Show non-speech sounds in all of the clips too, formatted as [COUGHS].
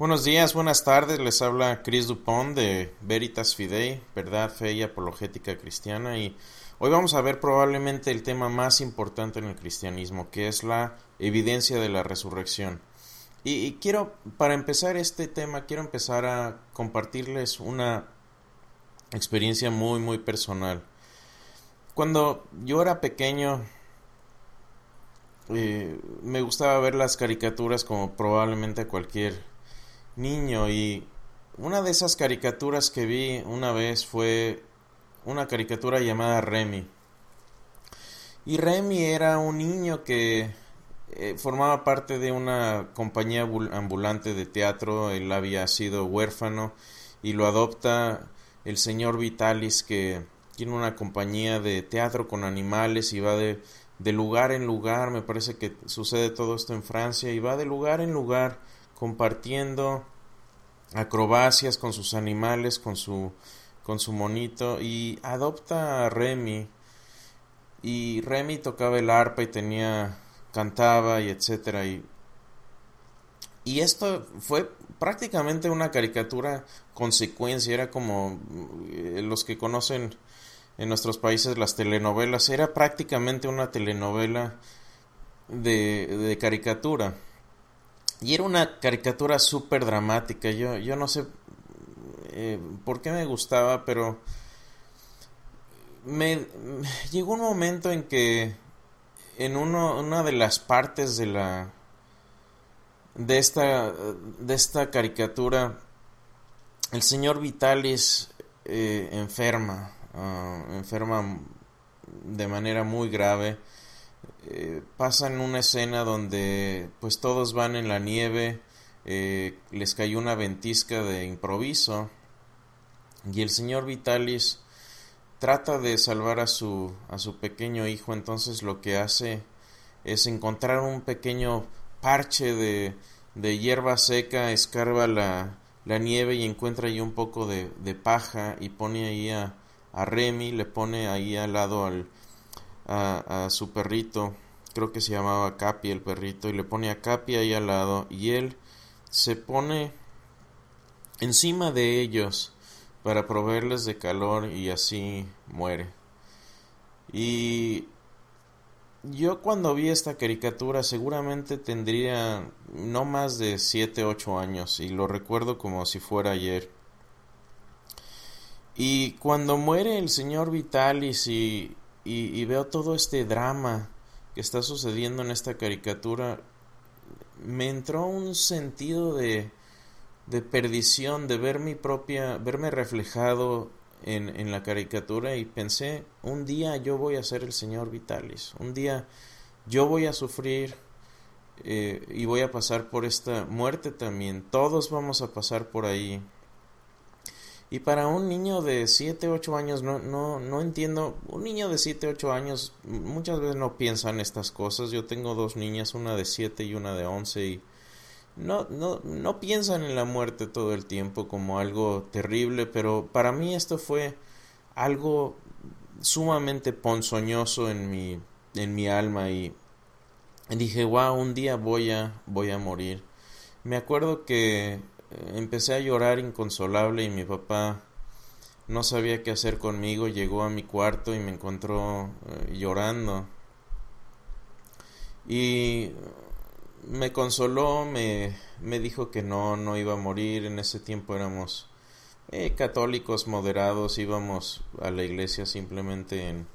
Buenos días, buenas tardes. Les habla Chris Dupont de Veritas Fidei, Verdad, Fe y Apologética Cristiana. Y hoy vamos a ver probablemente el tema más importante en el cristianismo, que es la evidencia de la resurrección. Y, quiero, para empezar este tema, quiero empezar a compartirles una experiencia muy, muy personal. Cuando yo era pequeño, eh, me gustaba ver las caricaturas como probablemente cualquier niño y una de esas caricaturas que vi una vez fue una caricatura llamada Remy. Y Remy era un niño que eh, formaba parte de una compañía ambulante de teatro, él había sido huérfano y lo adopta el señor Vitalis que tiene una compañía de teatro con animales y va de, de lugar en lugar, me parece que sucede todo esto en Francia y va de lugar en lugar compartiendo acrobacias con sus animales, con su, con su monito y adopta a Remy. Y Remy tocaba el arpa y tenía cantaba y etcétera y y esto fue prácticamente una caricatura consecuencia. Era como eh, los que conocen en nuestros países las telenovelas era prácticamente una telenovela de, de caricatura y era una caricatura súper dramática. Yo, yo no sé eh, por qué me gustaba, pero me llegó un momento en que en una de las partes de la de esta de esta caricatura el señor Vitalis eh, enferma ah, enferma de manera muy grave eh, pasan una escena donde pues todos van en la nieve, eh, les cayó una ventisca de improviso y el señor Vitalis trata de salvar a su, a su pequeño hijo, entonces lo que hace es encontrar un pequeño parche de, de hierba seca, escarba la, la, nieve y encuentra ahí un poco de, de paja y pone ahí a, a Remy, le pone ahí al lado al, a, su perrito, creo que se llamaba Capi el perrito, y le pone a Capi ahí al lado, y él se pone encima de ellos para proveerles de calor y así muere. Y yo cuando vi esta caricatura seguramente tendría no más de 7, 8 años y lo recuerdo como si fuera ayer. Y cuando muere el señor Vitalis y, y, veo todo este drama que está sucediendo en esta caricatura, me entró un sentido de, de perdición, de ver mi propia, verme reflejado en, en, la caricatura y pensé, un día yo voy a ser el señor Vitalis, un día yo voy a sufrir eh, y voy a pasar por esta muerte también, todos vamos a pasar por ahí y para un niño de 7, 8 años, no, no, no entiendo, un niño de 7, 8 años muchas veces no piensa en estas cosas. Yo tengo dos niñas, una de 7 y una de 11 y no, no, no piensan en la muerte todo el tiempo como algo terrible, pero para mí esto fue algo sumamente ponzoñoso en mi, en mi alma y dije, wow, un día voy a, voy a morir. Me acuerdo que empecé a llorar inconsolable y mi papá no sabía qué hacer conmigo, llegó a mi cuarto y me encontró eh, llorando. Y me consoló, me, me, dijo que no, no iba a morir. En ese tiempo éramos eh, católicos moderados, íbamos a la iglesia simplemente en,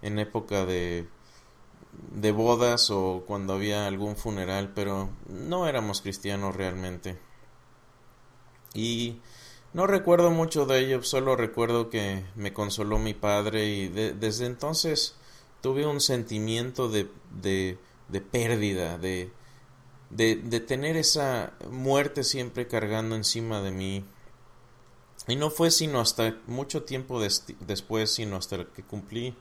en época de, de bodas o cuando había algún funeral, pero no éramos cristianos realmente. Y no recuerdo mucho de ello, solo recuerdo que me consoló mi padre y desde entonces tuve un sentimiento de, de, de pérdida, de, de, de, tener esa muerte siempre cargando encima de mí. Y no fue sino hasta mucho tiempo después, sino hasta que cumplí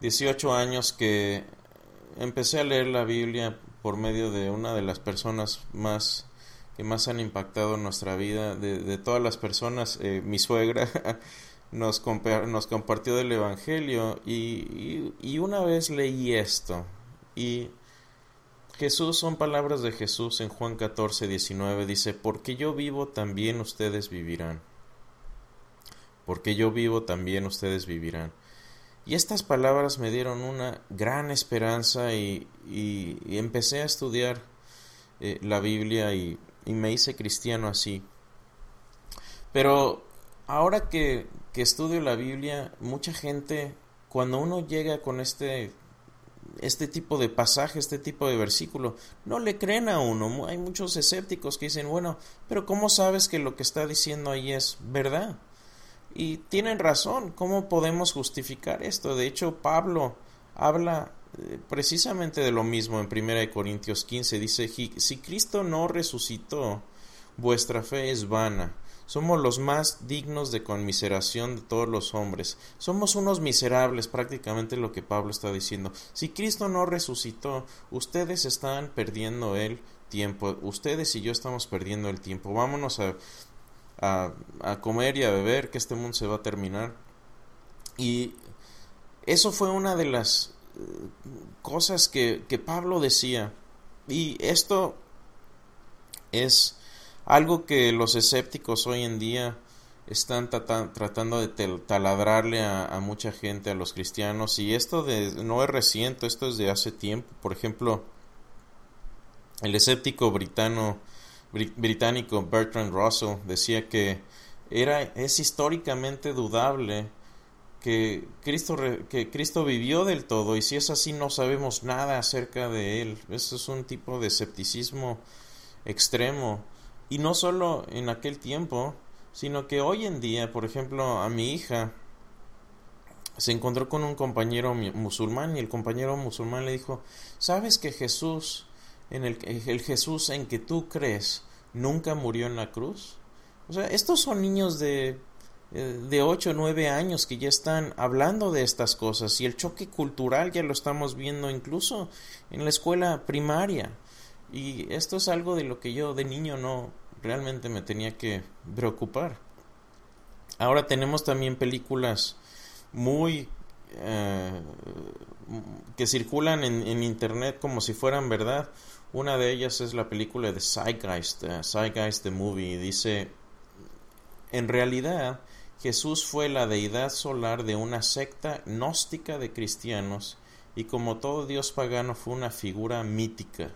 18 años que empecé a leer la Biblia por medio de una de las personas más que más han impactado nuestra vida. De, todas las personas, eh, mi suegra [LAUGHS] nos, nos compartió del Evangelio y, y, una vez leí esto y Jesús son palabras de Jesús en Juan 14, 19. Dice, porque yo vivo, también ustedes vivirán. Porque yo vivo, también ustedes vivirán. Y estas palabras me dieron una gran esperanza y, empecé a estudiar eh, la Biblia y, y, me hice cristiano así. Pero ahora que, que estudio la Biblia, mucha gente, cuando uno llega con este este tipo de pasaje, este tipo de versículo, no le creen a uno. Hay muchos escépticos que dicen, bueno, pero ¿cómo sabes que lo que está diciendo ahí es verdad? Y tienen razón, ¿cómo podemos justificar esto? De hecho, Pablo habla precisamente de lo mismo en 1 Corintios 15. Dice, si Cristo no resucitó, vuestra fe es vana somos los más dignos de conmiseración de todos los hombres. Somos unos miserables, prácticamente lo que Pablo está diciendo. Si Cristo no resucitó, ustedes están perdiendo el tiempo. Ustedes y yo estamos perdiendo el tiempo. Vámonos a, a, comer y a beber, que este mundo se va a terminar. Y eso fue una de las eh, cosas que, que Pablo decía. Y esto es algo que los escépticos hoy en día están tratando de taladrarle a, mucha gente, a los cristianos, y esto de, no es reciente, esto es de hace tiempo. Por ejemplo, el escéptico britano, británico Bertrand Russell decía que era, es históricamente dudable que Cristo, que Cristo vivió del todo, y si es así no sabemos nada acerca de él. Eso es un tipo de escepticismo extremo. Y no solo en aquel tiempo, sino que hoy en día, por ejemplo, a mi hija se encontró con un compañero musulmán y el compañero musulmán le dijo, ¿sabes que Jesús, en el, el Jesús en que tú crees, nunca murió en la cruz? O sea, estos son niños de, de 8 o 9 años que ya están hablando de estas cosas y el choque cultural ya lo estamos viendo incluso en la escuela primaria. Y esto es algo de lo que yo de niño no, realmente me tenía que preocupar. Ahora tenemos también películas muy eh, que circulan en, internet como si fueran verdad. Una de ellas es la película de Zeitgeist, uh, Zeitgeist the Movie. Dice, en realidad Jesús fue la deidad solar de una secta gnóstica de cristianos y como todo dios pagano fue una figura mítica.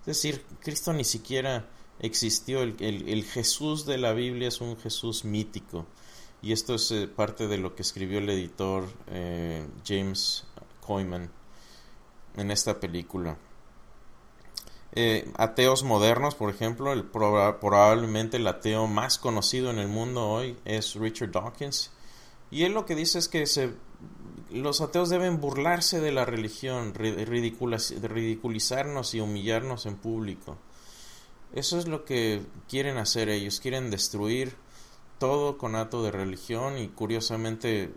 Es decir, Cristo ni siquiera existió. El, Jesús de la Biblia es un Jesús mítico. Y esto es eh, parte de lo que escribió el editor eh, James Coyman en esta película. Eh, ateos modernos, por ejemplo, el, probablemente el ateo más conocido en el mundo hoy es Richard Dawkins. Y él lo que dice es que se, los ateos deben burlarse de la religión, ridiculizarnos y humillarnos en público. Eso es lo que quieren hacer ellos, quieren destruir todo conato de religión y curiosamente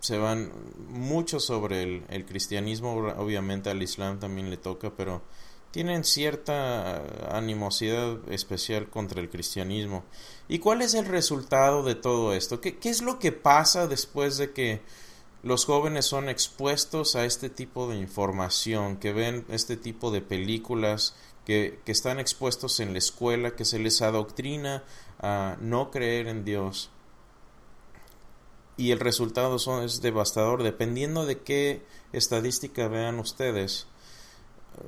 se van mucho sobre el, el, cristianismo, obviamente al islam también le toca, pero tienen cierta animosidad especial contra el cristianismo. ¿Y cuál es el resultado de todo esto? ¿Qué, es lo que pasa después de que los jóvenes son expuestos a este tipo de información, que ven este tipo de películas, que, están expuestos en la escuela, que se les adoctrina a no creer en Dios. Y el resultado son, es devastador. Dependiendo de qué estadística vean ustedes,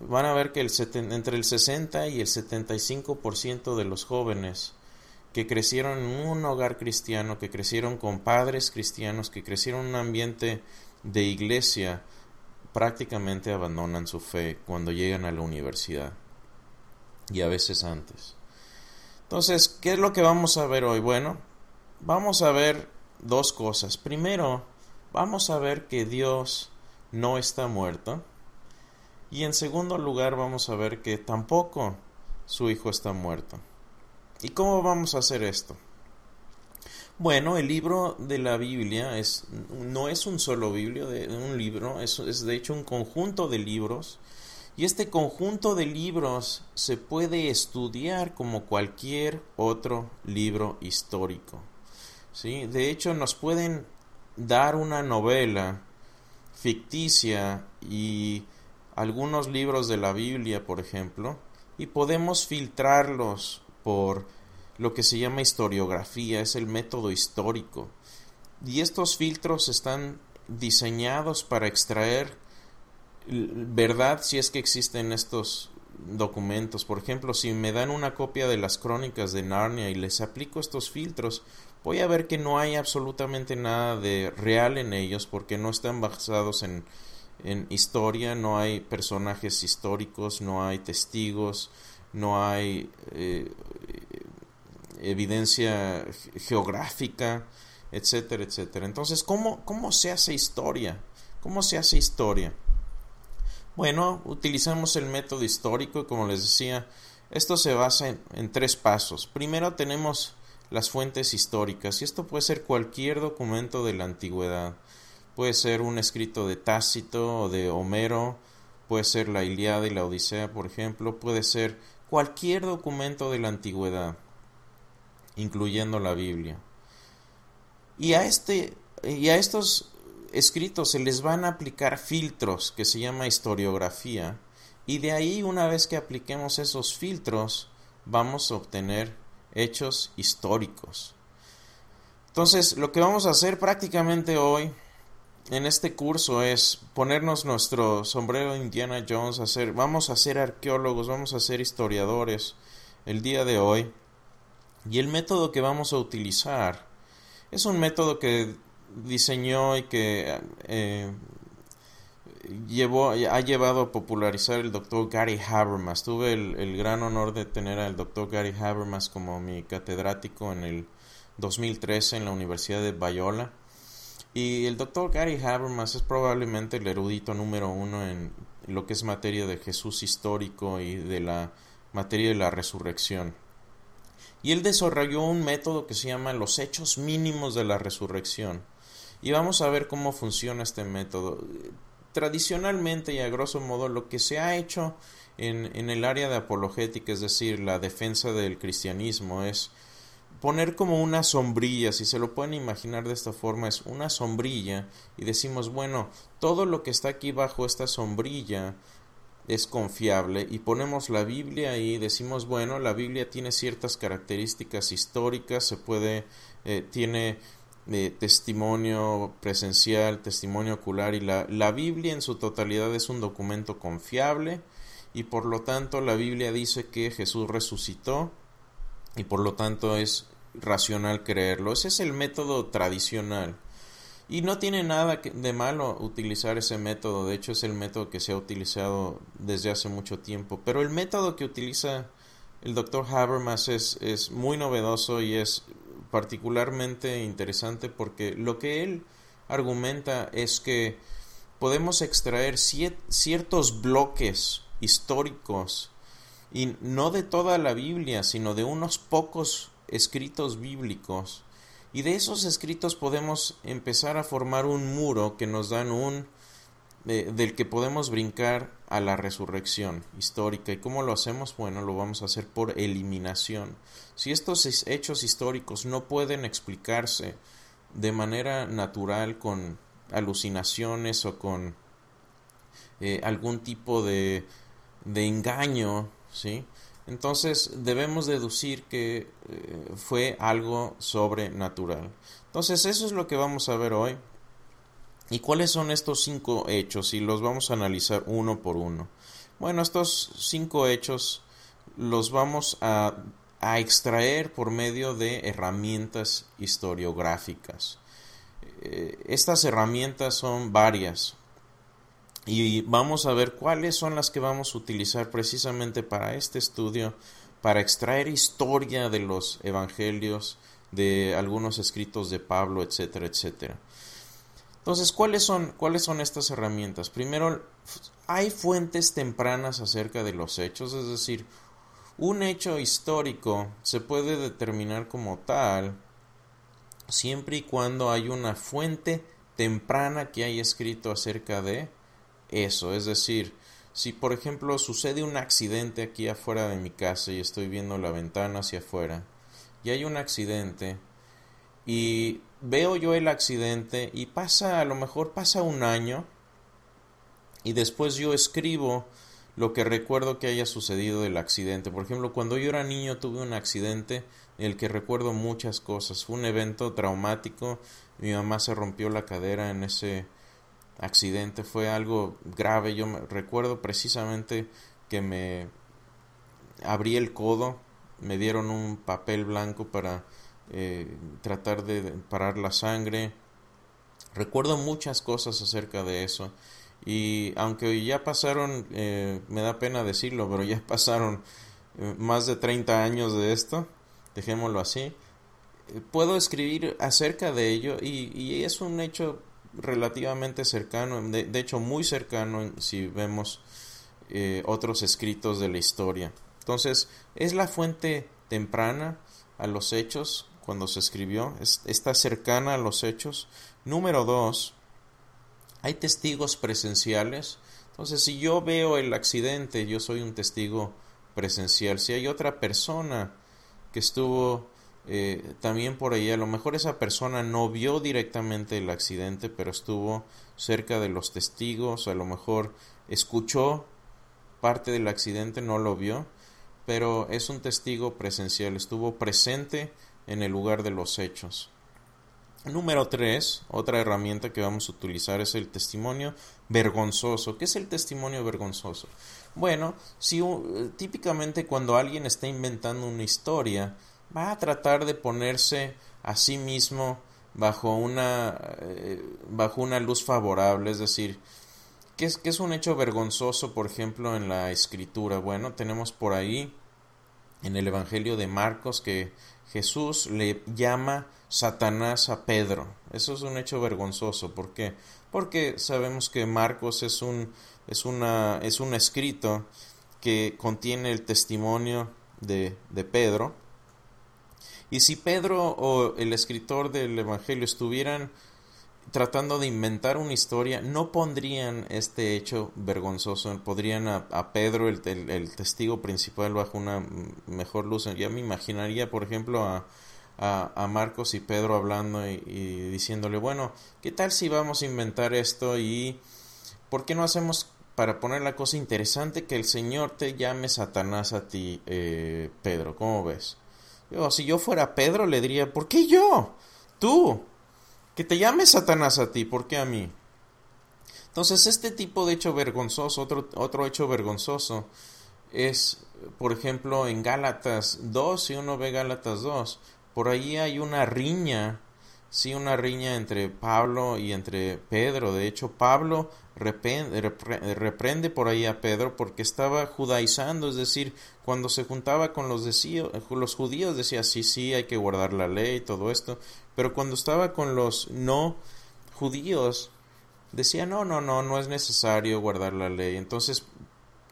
van a ver que el entre el 60 y el 75% de los jóvenes que crecieron en un hogar cristiano, que crecieron con padres cristianos, que crecieron en un ambiente de iglesia, prácticamente abandonan su fe cuando llegan a la universidad y a veces antes. Entonces, ¿qué es lo que vamos a ver hoy? Bueno, vamos a ver dos cosas. Primero, vamos a ver que Dios no está muerto. Y en segundo lugar, vamos a ver que tampoco su Hijo está muerto. ¿Y cómo vamos a hacer esto? Bueno, el libro de la Biblia es, no es un solo biblio, de, un libro, es, es de hecho un conjunto de libros y este conjunto de libros se puede estudiar como cualquier otro libro histórico. ¿sí? De hecho, nos pueden dar una novela ficticia y algunos libros de la Biblia, por ejemplo, y podemos filtrarlos por lo que se llama historiografía, es el método histórico. Y estos filtros están diseñados para extraer verdad si es que existen estos documentos. Por ejemplo, si me dan una copia de las crónicas de Narnia y les aplico estos filtros, voy a ver que no hay absolutamente nada de real en ellos porque no están basados en, en historia, no hay personajes históricos, no hay testigos, no hay eh, evidencia geográfica, etcétera, etcétera. Entonces, ¿cómo, ¿cómo se hace historia? ¿Cómo se hace historia? Bueno, utilizamos el método histórico y como les decía, esto se basa en, tres pasos. Primero tenemos las fuentes históricas y esto puede ser cualquier documento de la antigüedad. Puede ser un escrito de Tácito o de Homero, puede ser la Iliada y la Odisea, por ejemplo, puede ser cualquier documento de la antigüedad, incluyendo la Biblia. Y a este y a estos escritos se les van a aplicar filtros que se llama historiografía y de ahí una vez que apliquemos esos filtros vamos a obtener hechos históricos. Entonces lo que vamos a hacer prácticamente hoy en este curso es ponernos nuestro sombrero Indiana Jones, hacer, vamos a ser arqueólogos, vamos a ser historiadores el día de hoy y el método que vamos a utilizar es un método que diseñó y que eh, llevó, ha llevado a popularizar el doctor Gary Habermas. Tuve el, gran honor de tener al doctor Gary Habermas como mi catedrático en el 2013 en la Universidad de Bayola. Y el doctor Gary Habermas es probablemente el erudito número uno en lo que es materia de Jesús histórico y de la materia de la resurrección. Y él desarrolló un método que se llama los hechos mínimos de la resurrección. Y vamos a ver cómo funciona este método. Tradicionalmente y a grosso modo lo que se ha hecho en, en el área de apologética, es decir, la defensa del cristianismo, es poner como una sombrilla, si se lo pueden imaginar de esta forma, es una sombrilla y decimos, bueno, todo lo que está aquí bajo esta sombrilla es confiable y ponemos la Biblia y decimos, bueno, la Biblia tiene ciertas características históricas, se puede, eh, tiene de testimonio presencial, testimonio ocular y la, la Biblia en su totalidad es un documento confiable y por lo tanto la Biblia dice que Jesús resucitó y por lo tanto es racional creerlo. Ese es el método tradicional. Y no tiene nada de malo utilizar ese método, de hecho es el método que se ha utilizado desde hace mucho tiempo. Pero el método que utiliza el doctor Habermas es, es muy novedoso y es particularmente interesante porque lo que él argumenta es que podemos extraer ciertos bloques históricos y no de toda la Biblia, sino de unos pocos escritos bíblicos. Y de esos escritos podemos empezar a formar un muro que nos dan un del que podemos brincar a la resurrección histórica. ¿Y cómo lo hacemos? Bueno, lo vamos a hacer por eliminación. Si estos hechos históricos no pueden explicarse de manera natural con alucinaciones o con eh, algún tipo de, de engaño, ¿sí? Entonces debemos deducir que eh, fue algo sobrenatural. Entonces eso es lo que vamos a ver hoy. ¿Y cuáles son estos cinco hechos? Y los vamos a analizar uno por uno. Bueno, estos cinco hechos los vamos a, extraer por medio de herramientas historiográficas. Eh, estas herramientas son varias y vamos a ver cuáles son las que vamos a utilizar precisamente para este estudio, para extraer historia de los evangelios, de algunos escritos de Pablo, etcétera, etcétera. Entonces, ¿cuáles son, ¿cuáles son estas herramientas? Primero, hay fuentes tempranas acerca de los hechos, es decir, un hecho histórico se puede determinar como tal siempre y cuando hay una fuente temprana que haya escrito acerca de eso. Es decir, si por ejemplo sucede un accidente aquí afuera de mi casa y estoy viendo la ventana hacia afuera y hay un accidente y veo yo el accidente y pasa, a lo mejor pasa un año y después yo escribo lo que recuerdo que haya sucedido del accidente. Por ejemplo, cuando yo era niño tuve un accidente en el que recuerdo muchas cosas. Fue un evento traumático. Mi mamá se rompió la cadera en ese accidente. Fue algo grave. Yo me, recuerdo precisamente que me abrí el codo. Me dieron un papel blanco para eh, tratar de parar la sangre. Recuerdo muchas cosas acerca de eso. Y aunque ya pasaron, eh, me da pena decirlo, pero ya [LAUGHS] pasaron eh, más de 30 años de esto, dejémoslo así, eh, puedo escribir acerca de ello y, es un hecho relativamente cercano, de, hecho muy cercano si vemos otros escritos de la historia. Entonces, es la fuente temprana a los hechos cuando se escribió, está cercana a los hechos. Número dos, hay testigos presenciales. Entonces, si yo veo el accidente, yo soy un testigo presencial. Si hay otra persona que estuvo eh, también por ahí, a lo mejor esa persona no vio directamente el accidente, pero estuvo cerca de los testigos, a lo mejor escuchó parte del accidente, no lo vio, pero es un testigo presencial, estuvo presente en el lugar de los hechos. Número 3, otra herramienta que vamos a utilizar es el testimonio vergonzoso. ¿Qué es el testimonio vergonzoso? Bueno, si típicamente cuando alguien está inventando una historia, va a tratar de ponerse a sí mismo bajo una eh, bajo una luz favorable, es decir, ¿qué es, ¿qué es un hecho vergonzoso, por ejemplo, en la escritura? Bueno, tenemos por ahí en el Evangelio de Marcos que Jesús le llama Satanás a Pedro. Eso es un hecho vergonzoso. ¿Por qué? Porque sabemos que Marcos es un, es una, es un escrito que contiene el testimonio de, de Pedro. Y si Pedro o el escritor del Evangelio estuvieran tratando de inventar una historia, no pondrían este hecho vergonzoso, podrían a, Pedro, el, testigo principal, bajo una mejor luz. Ya me imaginaría, por ejemplo, a, a, Marcos y Pedro hablando y, diciéndole, bueno, ¿qué tal si vamos a inventar esto y por qué no hacemos para poner la cosa interesante que el Señor te llame Satanás a ti, eh, Pedro? ¿Cómo ves? Si yo fuera Pedro, le diría, ¿por qué yo? Tú, que te llame Satanás a ti, ¿por qué a mí? Entonces, este tipo de hecho vergonzoso, otro, otro hecho vergonzoso, es, por ejemplo, en Gálatas 2, si uno ve Gálatas 2, por ahí hay una riña, sí, una riña entre Pablo y entre Pedro. De hecho, Pablo reprende, por ahí a Pedro porque estaba judaizando, es decir, cuando se juntaba con los, los judíos decía, sí, sí, hay que guardar la ley y todo esto, pero cuando estaba con los no judíos, decía, no, no, no, no es necesario guardar la ley. Entonces,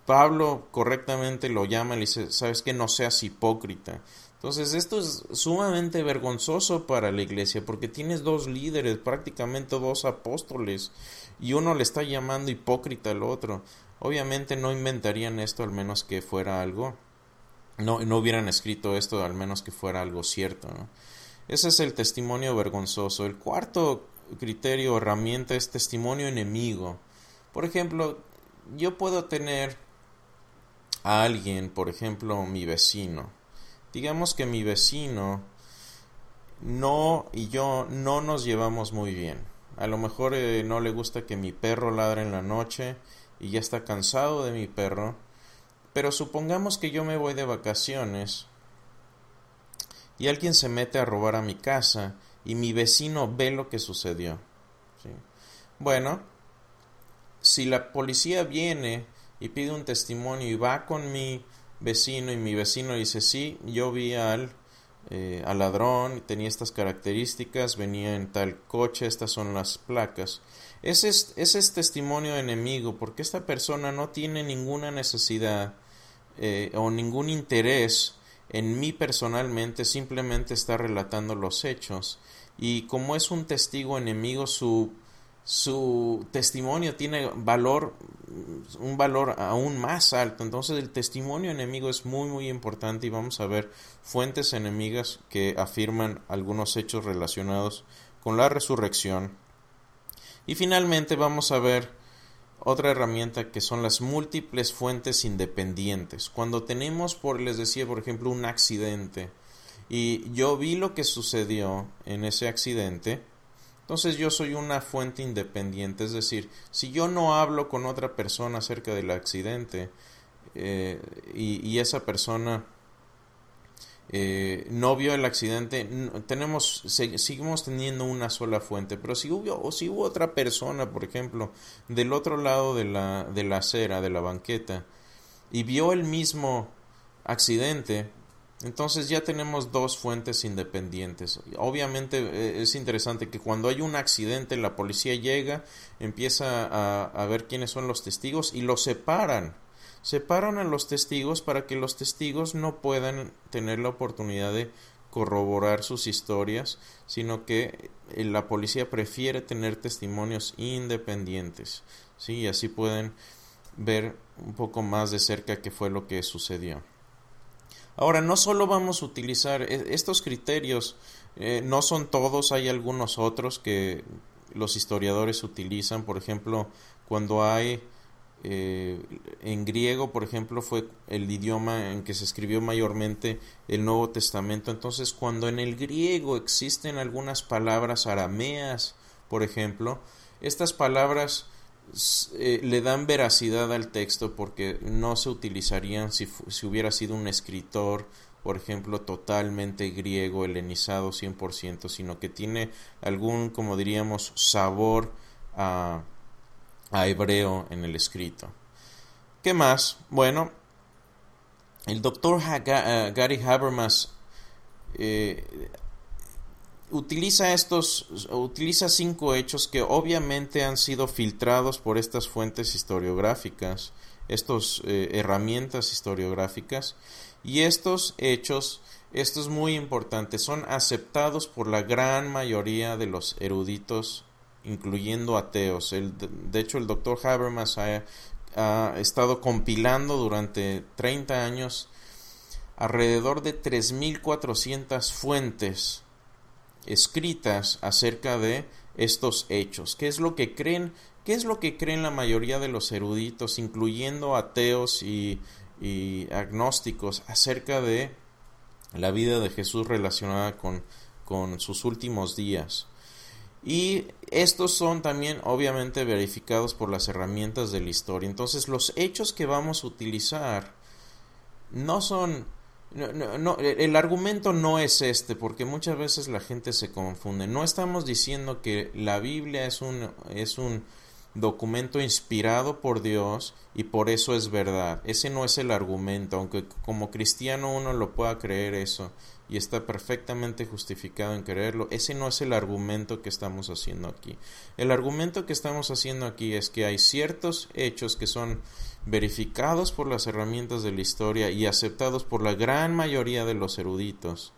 Pablo correctamente lo llama y le dice, sabes que no seas hipócrita. Entonces esto es sumamente vergonzoso para la iglesia porque tienes dos líderes, prácticamente dos apóstoles, y uno le está llamando hipócrita al otro. Obviamente no inventarían esto al menos que fuera algo, no, no hubieran escrito esto al menos que fuera algo cierto. Ese es el testimonio vergonzoso. El cuarto criterio, herramienta es testimonio enemigo. Por ejemplo, yo puedo tener a alguien, por ejemplo, mi vecino, digamos que mi vecino no y yo no nos llevamos muy bien. A lo mejor eh, no le gusta que mi perro ladre en la noche y ya está cansado de mi perro. Pero supongamos que yo me voy de vacaciones y alguien se mete a robar a mi casa y mi vecino ve lo que sucedió. Bueno, si la policía viene y pide un testimonio y va con mi vecino y mi vecino dice, sí, yo vi al, eh, al ladrón, tenía estas características, venía en tal coche, estas son las placas. Ese es, ese es testimonio enemigo, porque esta persona no tiene ninguna necesidad eh, o ningún interés en mí personalmente, simplemente está relatando los hechos. Y como es un testigo enemigo, su su testimonio tiene valor, un valor aún más alto. Entonces el testimonio enemigo es muy muy importante y vamos a ver fuentes enemigas que afirman algunos hechos relacionados con la resurrección. Y finalmente vamos a ver otra herramienta que son las múltiples fuentes independientes. Cuando tenemos, por les decía, por ejemplo, un accidente y yo vi lo que sucedió en ese accidente, entonces yo soy una fuente independiente, es decir, si yo no hablo con otra persona acerca del accidente eh, y, esa persona eh, no vio el accidente, tenemos, seguimos teniendo una sola fuente, pero si hubo, o si hubo otra persona, por ejemplo, del otro lado de la, de la acera, de la banqueta, y vio el mismo accidente, entonces ya tenemos dos fuentes independientes. Obviamente eh, es interesante que cuando hay un accidente la policía llega, empieza a, ver quiénes son los testigos y los separan. Separan a los testigos para que los testigos no puedan tener la oportunidad de corroborar sus historias, sino que eh, la policía prefiere tener testimonios independientes. ¿sí? Y así pueden ver un poco más de cerca qué fue lo que sucedió. Ahora, no solo vamos a utilizar e, estos criterios, eh, no son todos, hay algunos otros que los historiadores utilizan, por ejemplo, cuando hay eh, en griego, por ejemplo, fue el idioma en que se escribió mayormente el Nuevo Testamento. Entonces, cuando en el griego existen algunas palabras arameas, por ejemplo, estas palabras eh, le dan veracidad al texto porque no se utilizarían si, si, hubiera sido un escritor, por ejemplo, totalmente griego, helenizado 100%, sino que tiene algún, como diríamos, sabor a, a hebreo en el escrito. ¿Qué más? Bueno, el doctor eh, Gary Habermas eh, utiliza estos, utiliza cinco hechos que obviamente han sido filtrados por estas fuentes historiográficas, estas eh, herramientas historiográficas, y estos hechos, esto es muy importante, son aceptados por la gran mayoría de los eruditos, incluyendo ateos. El, de hecho, el doctor Habermas ha, ha estado compilando durante 30 años alrededor de 3.400 fuentes escritas acerca de estos hechos. ¿Qué es lo que creen? ¿Qué es lo que creen la mayoría de los eruditos, incluyendo ateos y, agnósticos, acerca de la vida de Jesús relacionada con, con sus últimos días? Y estos son también obviamente verificados por las herramientas de la historia. Entonces los hechos que vamos a utilizar no son no, no, no, el argumento no es este, porque muchas veces la gente se confunde. No estamos diciendo que la Biblia es un, es un documento inspirado por Dios y por eso es verdad. Ese no es el argumento, aunque como cristiano uno lo pueda creer eso y está perfectamente justificado en creerlo. Ese no es el argumento que estamos haciendo aquí. El argumento que estamos haciendo aquí es que hay ciertos hechos que son verificados por las herramientas de la historia y aceptados por la gran mayoría de los eruditos,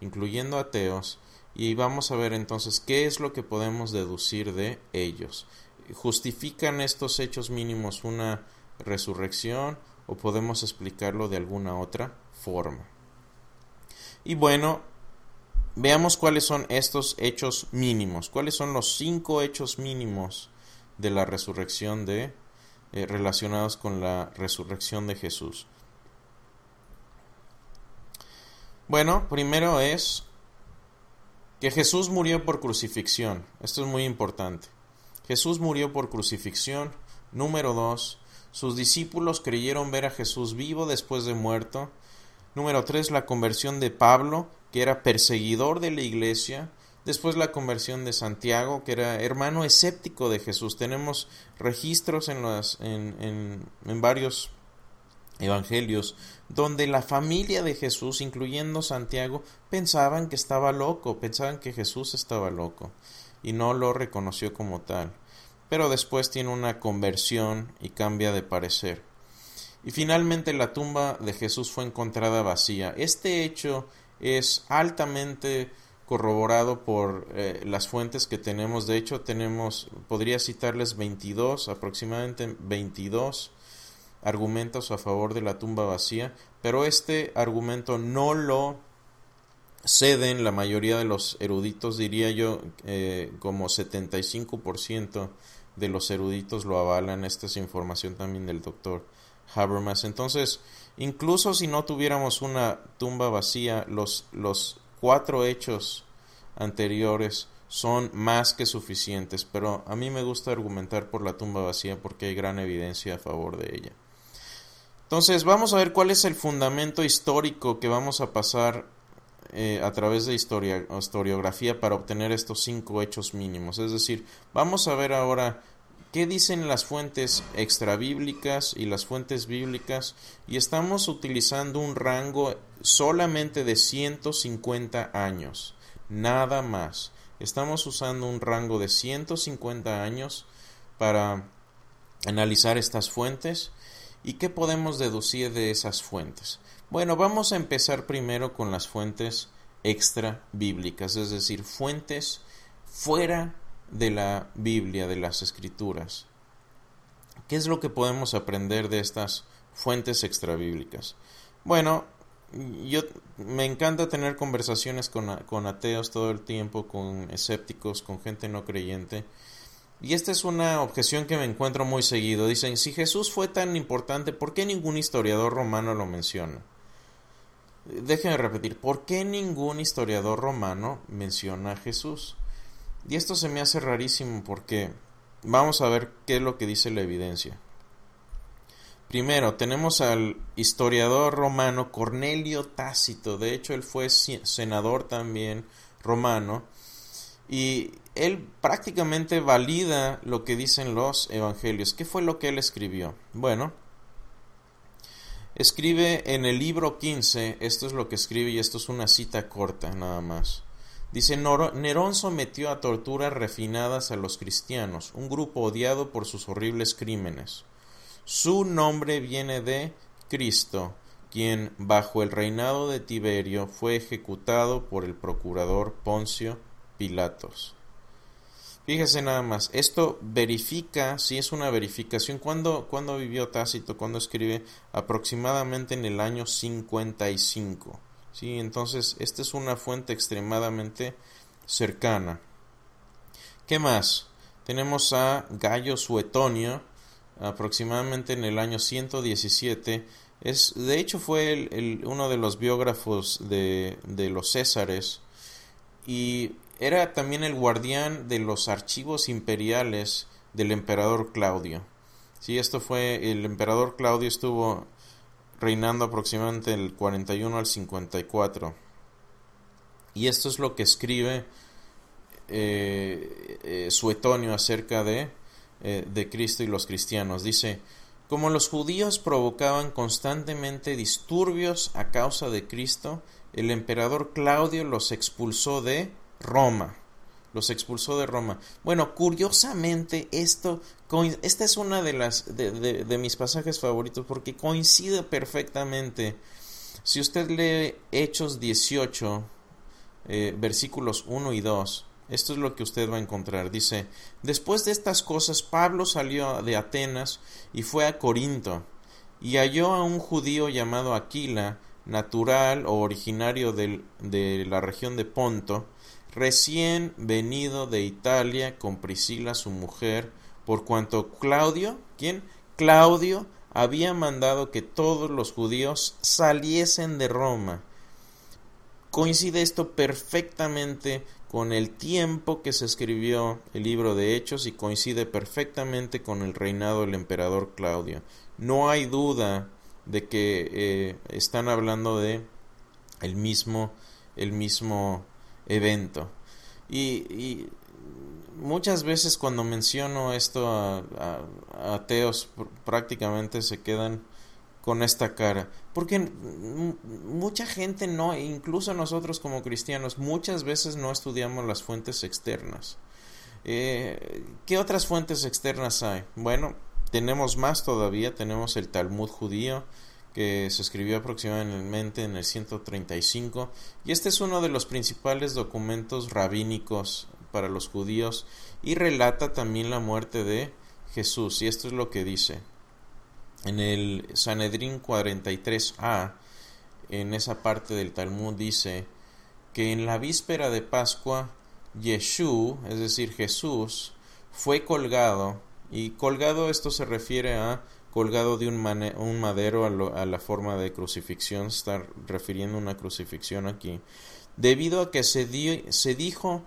incluyendo ateos, y vamos a ver entonces qué es lo que podemos deducir de ellos. ¿Justifican estos hechos mínimos una resurrección o podemos explicarlo de alguna otra forma? Y bueno, veamos cuáles son estos hechos mínimos, cuáles son los cinco hechos mínimos de la resurrección de eh, relacionados con la resurrección de Jesús. Bueno, primero es que Jesús murió por crucifixión. Esto es muy importante. Jesús murió por crucifixión. Número dos, sus discípulos creyeron ver a Jesús vivo después de muerto. Número tres, la conversión de Pablo, que era perseguidor de la iglesia. Después la conversión de Santiago, que era hermano escéptico de Jesús. Tenemos registros en, en, en, varios evangelios donde la familia de Jesús, incluyendo Santiago, pensaban que estaba loco, pensaban que Jesús estaba loco y no lo reconoció como tal. Pero después tiene una conversión y cambia de parecer. Y finalmente la tumba de Jesús fue encontrada vacía. Este hecho es altamente corroborado por eh, las fuentes que tenemos. De hecho, tenemos, podría citarles 22, aproximadamente 22 argumentos a favor de la tumba vacía, pero este argumento no lo ceden la mayoría de los eruditos, diría yo, eh, como 75% de los eruditos lo avalan. Esta es información también del doctor Habermas. Entonces, incluso si no tuviéramos una tumba vacía, los, los cuatro hechos anteriores son más que suficientes, pero a mí me gusta argumentar por la tumba vacía porque hay gran evidencia a favor de ella. Entonces, vamos a ver cuál es el fundamento histórico que vamos a pasar eh, a través de historia, historiografía para obtener estos cinco hechos mínimos. Es decir, vamos a ver ahora qué dicen las fuentes extrabíblicas y las fuentes bíblicas y estamos utilizando un rango solamente de 150 años, nada más. Estamos usando un rango de 150 años para analizar estas fuentes y qué podemos deducir de esas fuentes. Bueno, vamos a empezar primero con las fuentes extra bíblicas, es decir, fuentes fuera de la Biblia, de las escrituras. ¿Qué es lo que podemos aprender de estas fuentes extrabíblicas? Bueno, yo me encanta tener conversaciones con, con, ateos todo el tiempo, con escépticos, con gente no creyente. Y esta es una objeción que me encuentro muy seguido. Dicen, si Jesús fue tan importante, ¿por qué ningún historiador romano lo menciona? Déjenme repetir, ¿por qué ningún historiador romano menciona a Jesús? Y esto se me hace rarísimo porque vamos a ver qué es lo que dice la evidencia. Primero, tenemos al historiador romano Cornelio Tácito, de hecho él fue senador también romano, y él prácticamente valida lo que dicen los evangelios. ¿Qué fue lo que él escribió? Bueno, escribe en el libro 15, esto es lo que escribe y esto es una cita corta nada más. Dice, Nerón sometió a torturas refinadas a los cristianos, un grupo odiado por sus horribles crímenes. Su nombre viene de Cristo, quien bajo el reinado de Tiberio fue ejecutado por el procurador Poncio Pilatos. Fíjese nada más, esto verifica, si es una verificación, ¿cuándo, ¿cuándo vivió Tácito? Cuando escribe aproximadamente en el año 55. ¿Sí? Entonces, esta es una fuente extremadamente cercana. ¿Qué más? Tenemos a Gallo Suetonio, aproximadamente en el año 117. Es, de hecho, fue uno de los biógrafos de, de los Césares y era también el guardián de los archivos imperiales del emperador Claudio. Sí, esto fue el emperador Claudio estuvo reinando aproximadamente del 41 al 54. Y esto es lo que escribe eh, eh, Suetonio acerca de, eh, de Cristo y los cristianos. Dice, como los judíos provocaban constantemente disturbios a causa de Cristo, el emperador Claudio los expulsó de Roma los expulsó de Roma. Bueno, curiosamente esto, esta es una de las de, mis pasajes favoritos porque coincide perfectamente. Si usted lee Hechos 18, eh, versículos 1 y 2, esto es lo que usted va a encontrar. Dice, después de estas cosas, Pablo salió de Atenas y fue a Corinto, y halló a un judío llamado Aquila, natural o originario de la región de Ponto, recién venido de Italia con Priscila su mujer, por cuanto Claudio, ¿quién? Claudio había mandado que todos los judíos saliesen de Roma. Coincide esto perfectamente con el tiempo que se escribió el libro de Hechos y coincide perfectamente con el reinado del emperador Claudio. No hay duda de que eh, están hablando de el mismo, el mismo evento. Y, muchas veces cuando menciono esto a, ateos prácticamente se quedan con esta cara. Porque mucha gente no, incluso nosotros como cristianos, muchas veces no estudiamos las fuentes externas. Eh, ¿Qué otras fuentes externas hay? Bueno, tenemos más todavía, tenemos el Talmud judío, que se escribió aproximadamente en el 135 y este es uno de los principales documentos rabínicos para los judíos y relata también la muerte de Jesús y esto es lo que dice. En el Sanedrín 43a en esa parte del Talmud dice que en la víspera de Pascua Yeshú, es decir Jesús, fue colgado Y colgado esto se refiere a colgado de un, madero a, la forma de crucifixión, está refiriendo una crucifixión aquí, debido a que se, se dijo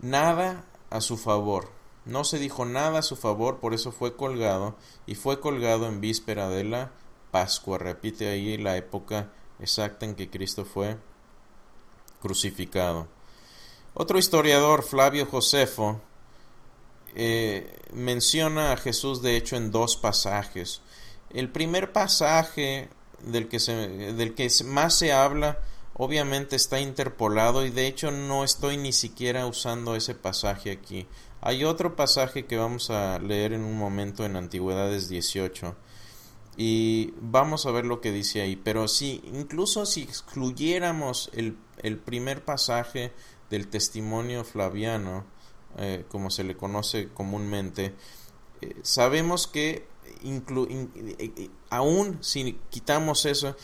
nada a su favor, no se dijo nada a su favor, por eso fue colgado, y fue colgado en víspera de la Pascua, repite ahí la época exacta en que Cristo fue crucificado. Otro historiador, Flavio Josefo, eh, menciona a Jesús de hecho en dos pasajes. El primer pasaje del que, se, del que más se habla obviamente está interpolado y de hecho no estoy ni siquiera usando ese pasaje aquí. Hay otro pasaje que vamos a leer en un momento en Antigüedades 18 y vamos a ver lo que dice ahí. Pero si incluso si excluyéramos el, el primer pasaje del testimonio flaviano, eh, como se le conoce comúnmente, eh, sabemos que eh, aún si quitamos eso,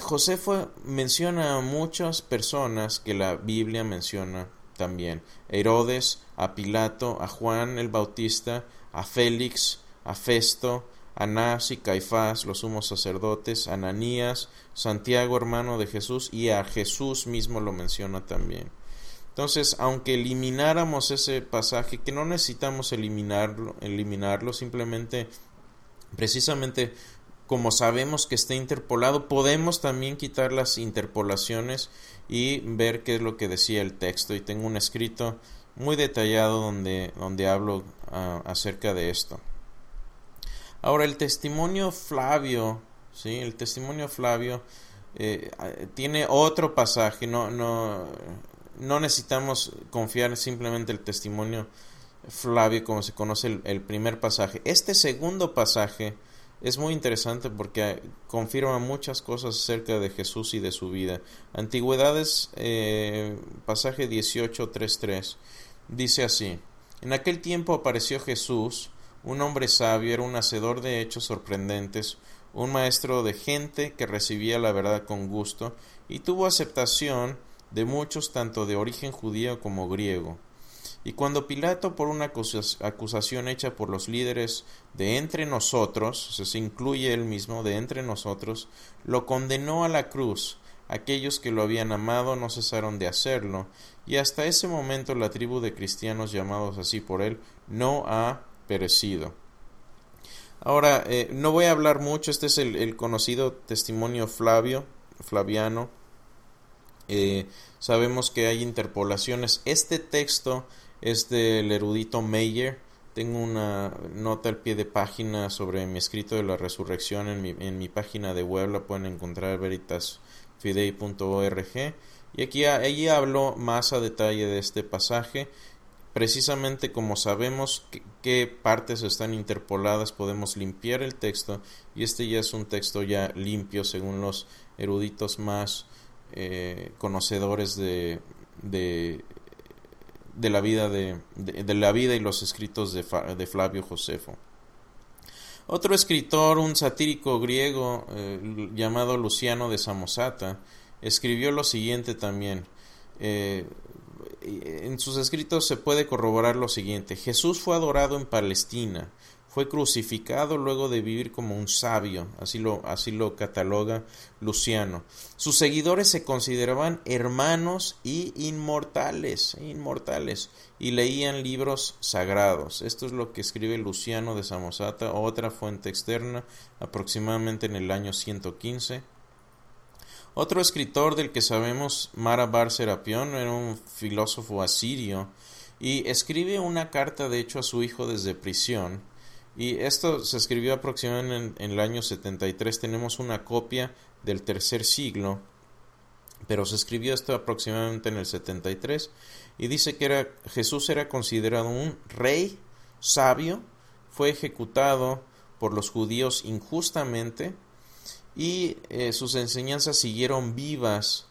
Josefo menciona a muchas personas que la Biblia menciona también. Herodes, a Pilato, a Juan el Bautista, a Félix, a Festo, Anás y Caifás, los sumos sacerdotes, Ananías, Santiago, hermano de Jesús, y a Jesús mismo lo menciona también. Entonces, aunque elimináramos ese pasaje, que no necesitamos eliminarlo, eliminarlo, simplemente, precisamente como sabemos que está interpolado, podemos también quitar las interpolaciones y ver qué es lo que decía el texto. Y tengo un escrito muy detallado donde, donde hablo ah, acerca de esto. Ahora, el testimonio Flavio, ¿sí? El testimonio Flavio eh, tiene otro pasaje, no, no, no necesitamos confiar simplemente el testimonio Flavio como se conoce el, primer pasaje. Este segundo pasaje es muy interesante porque confirma muchas cosas acerca de Jesús y de su vida. Antigüedades, eh, pasaje 18.3.3, dice así, En aquel tiempo apareció Jesús, un hombre sabio, era un hacedor de hechos sorprendentes, un maestro de gente que recibía la verdad con gusto, y tuvo aceptación de muchos tanto de origen judío como griego. Y cuando Pilato, por una acusación hecha por los líderes de entre nosotros, se incluye él mismo, de entre nosotros, lo condenó a la cruz, aquellos que lo habían amado no cesaron de hacerlo, y hasta ese momento la tribu de cristianos llamados así por él no ha perecido. Ahora, eh, no voy a hablar mucho, este es el conocido testimonio Flavio, Flaviano, eh, sabemos que hay interpolaciones. Este texto es del erudito Meyer. Tengo una nota al pie de página sobre mi escrito de la resurrección en mi, página de web. La pueden encontrar veritasfidei.org. Y aquí allí hablo más a detalle de este pasaje. Precisamente como sabemos qué partes están interpoladas, podemos limpiar el texto. Y este ya es un texto ya limpio según los eruditos más eh, conocedores de, de, la vida de, de, la vida y los escritos de, de, Flavio Josefo. Otro escritor, un satírico griego eh, llamado Luciano de Samosata, escribió lo siguiente también. Eh, en sus escritos se puede corroborar lo siguiente. Jesús fue adorado en Palestina, fue crucificado luego de vivir como un sabio, así lo, así lo cataloga Luciano. Sus seguidores se consideraban hermanos y inmortales, inmortales, y leían libros sagrados. Esto es lo que escribe Luciano de Samosata, otra fuente externa, aproximadamente en el año 115. Otro escritor del que sabemos, Marabar Serapión, era un filósofo asirio, y escribe una carta de hecho a su hijo desde prisión, y esto se escribió aproximadamente en, el año 73. Tenemos una copia del tercer siglo, pero se escribió esto aproximadamente en el 73 y dice que era, Jesús era considerado un rey sabio, fue ejecutado por los judíos injustamente y eh, sus enseñanzas siguieron vivas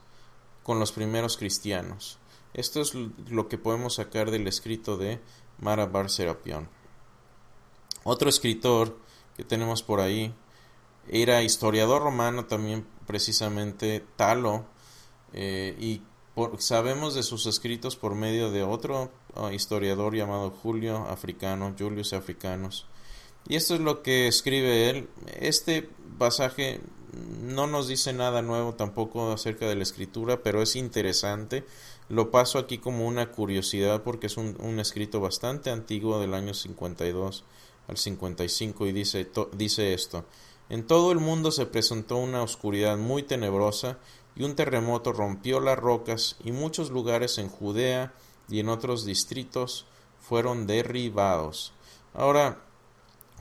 con los primeros cristianos. Esto es lo que podemos sacar del escrito de Mara Bar Serapión. Otro escritor que tenemos por ahí era historiador romano también precisamente Talo eh, y sabemos de sus escritos por medio de otro ah, historiador llamado Julio Africano, Julius Africanos. Y esto es lo que escribe él. Este pasaje no nos dice nada nuevo tampoco acerca de la escritura, pero es interesante. Lo paso aquí como una curiosidad porque es un, un escrito bastante antiguo del año 52 al 55 y dice, dice esto. En todo el mundo se presentó una oscuridad muy tenebrosa y un terremoto rompió las rocas y muchos lugares en Judea y en otros distritos fueron derribados. Ahora,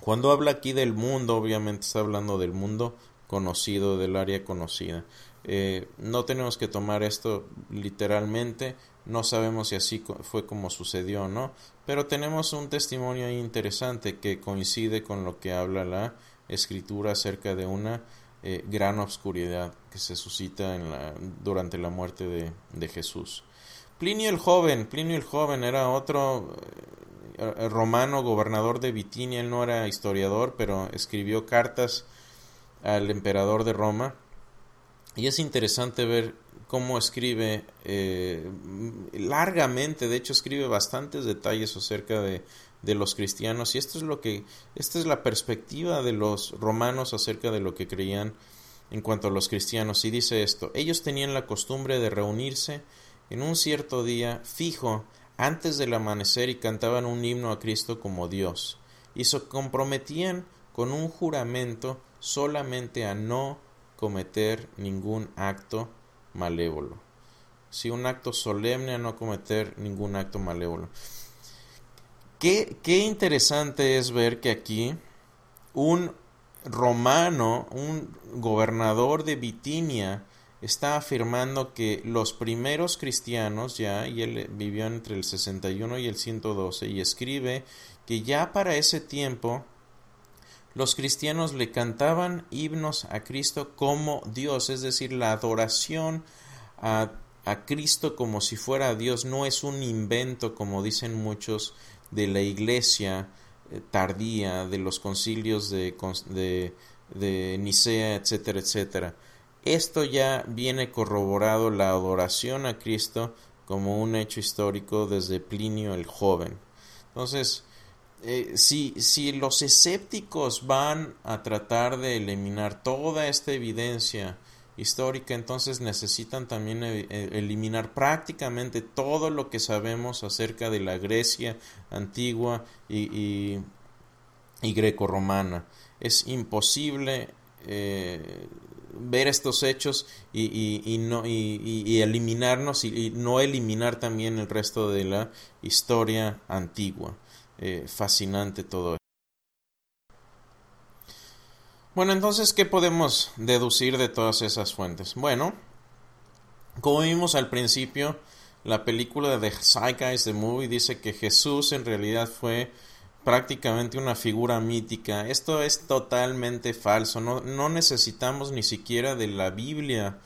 cuando habla aquí del mundo, obviamente está hablando del mundo conocido, del área conocida. Eh, no tenemos que tomar esto literalmente, no sabemos si así fue como sucedió o no, pero tenemos un testimonio interesante que coincide con lo que habla la escritura acerca de una eh, gran obscuridad que se suscita durante la muerte de, Jesús. Plinio el joven, Plinio el joven era otro eh, romano gobernador de Bitinia, él no era historiador, pero escribió cartas al emperador de Roma. Y es interesante ver cómo escribe eh, largamente, de hecho escribe bastantes detalles acerca de, de los cristianos y esto es lo que esta es la perspectiva de los romanos acerca de lo que creían en cuanto a los cristianos y dice esto ellos tenían la costumbre de reunirse en un cierto día fijo antes del amanecer y cantaban un himno a Cristo como Dios y se comprometían con un juramento solamente a no cometer ningún acto malévolo. Si un acto solemne a no cometer ningún acto malévolo. Qué, interesante es ver que aquí un romano, un gobernador de Bitinia, está afirmando que los primeros cristianos ya, y él vivió entre el 61 y el 112, y escribe que ya para ese tiempo los cristianos le cantaban himnos a Cristo como Dios, es decir, la adoración a, a Cristo como si fuera Dios no es un invento como dicen muchos de la iglesia eh, tardía, de los concilios de, de, de Nicea, etcétera, etcétera. Esto ya viene corroborado la adoración a Cristo como un hecho histórico desde Plinio el joven. Entonces, eh, si, si los escépticos van a tratar de eliminar toda esta evidencia histórica, entonces necesitan también eh, eh, eliminar prácticamente todo lo que sabemos acerca de la Grecia antigua y, y, greco-romana. Es imposible ver estos hechos y, y no, y, eliminarnos y, no eliminar también el resto de la historia antigua. Fascinante todo bueno, entonces, ¿qué podemos deducir de todas esas fuentes? Bueno, como vimos al principio, la película de Zeitgeist, the Movie, dice que Jesús en realidad fue prácticamente una figura mítica. Esto es totalmente falso. No, no necesitamos ni siquiera de la Biblia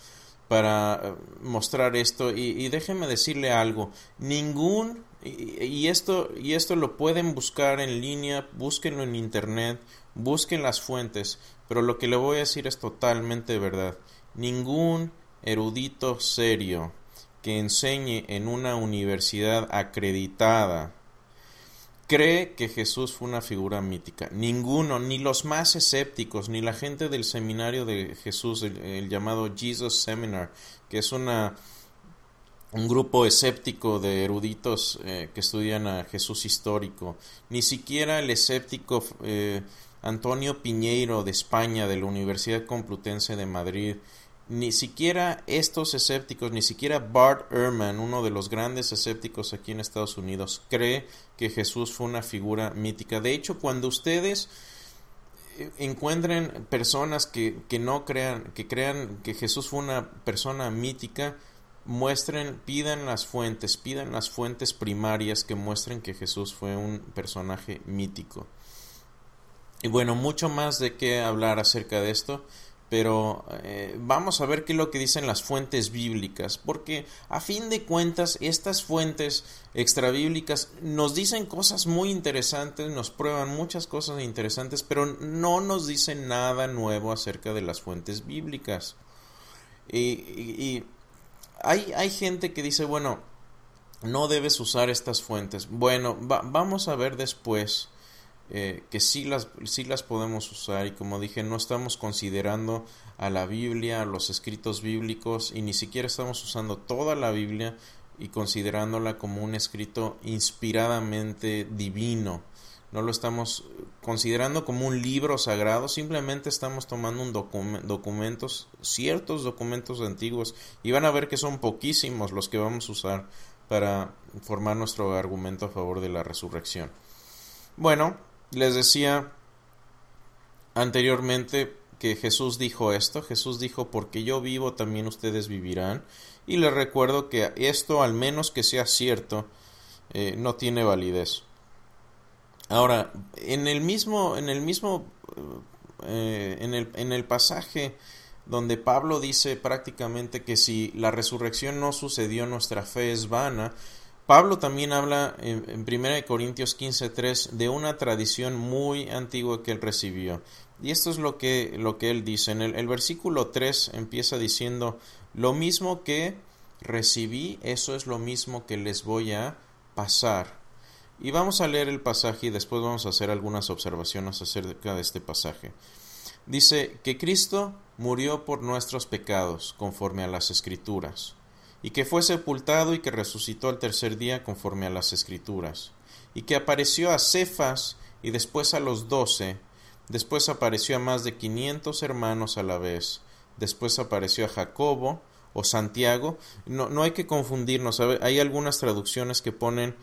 para eh, mostrar esto. Y, y déjeme decirle algo. Ningún y, esto, y esto lo pueden buscar en línea, búsquenlo en internet, busquen las fuentes, pero lo que le voy a decir es totalmente verdad. Ningún erudito serio que enseñe en una universidad acreditada cree que Jesús fue una figura mítica. Ninguno, ni los más escépticos, ni la gente del seminario de Jesús, el llamado Jesus Seminar, que es una un grupo escéptico de eruditos eh, que estudian a Jesús histórico, ni siquiera el escéptico eh, Antonio Piñeiro de España, de la Universidad Complutense de Madrid, ni siquiera estos escépticos, ni siquiera Bart Ehrman, uno de los grandes escépticos aquí en Estados Unidos, cree que Jesús fue una figura mítica. De hecho, cuando ustedes eh, encuentren personas que, que no crean, que crean que Jesús fue una persona mítica, muestren, pidan las fuentes, pidan las fuentes primarias que muestren que Jesús fue un personaje mítico. Y bueno, mucho más de qué hablar acerca de esto, pero eh, vamos a ver qué es lo que dicen las fuentes bíblicas, porque a fin de cuentas estas fuentes extrabíblicas nos dicen cosas muy interesantes, nos prueban muchas cosas interesantes, pero no nos dicen nada nuevo acerca de las fuentes bíblicas. y hay, hay gente que dice, bueno, no debes usar estas fuentes. Bueno, vamos a ver después eh, que sí las, sí las podemos usar y como dije, no estamos considerando a la Biblia, los escritos bíblicos y ni siquiera estamos usando toda la Biblia y considerándola como un escrito inspiradamente divino. No lo estamos considerando como un libro sagrado, simplemente estamos tomando un documentos, ciertos documentos antiguos y van a ver que son poquísimos los que vamos a usar para formar nuestro argumento a favor de la resurrección. Bueno, les decía anteriormente que Jesús dijo esto, Jesús dijo, porque yo vivo, también ustedes vivirán, y les recuerdo que esto, al menos que sea cierto, eh, no tiene validez. Ahora, en el mismo, en el mismo, eh, en, el, en el pasaje donde Pablo dice prácticamente que si la resurrección no sucedió, nuestra fe es vana, Pablo también habla en, en 1 Corintios 15.3 de una tradición muy antigua que él recibió. Y esto es lo que, lo que él dice. En el, el versículo 3 empieza diciendo, lo mismo que recibí, eso es lo mismo que les voy a pasar. Y vamos a leer el pasaje y después vamos a hacer algunas observaciones acerca de este pasaje. Dice que Cristo murió por nuestros pecados, conforme a las Escrituras y que fue sepultado y que resucitó al tercer día conforme a las escrituras, y que apareció a Cefas y después a los doce, después apareció a más de quinientos hermanos a la vez, después apareció a Jacobo o Santiago, no, no hay que confundirnos, hay algunas traducciones que ponen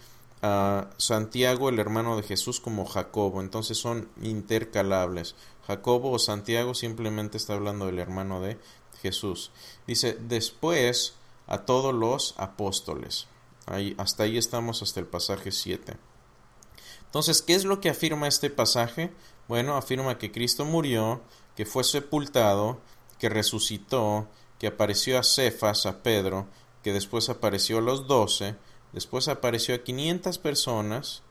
a Santiago, el hermano de Jesús, como Jacobo, entonces son intercalables. Jacobo o Santiago simplemente está hablando del hermano de Jesús. Dice, después a todos los apóstoles. Ahí, hasta ahí estamos, hasta el pasaje 7. Entonces, ¿qué es lo que afirma este pasaje? Bueno, afirma que Cristo murió, que fue sepultado, que resucitó, que apareció a Cefas, a Pedro, que después apareció a los doce, después apareció a 500 personas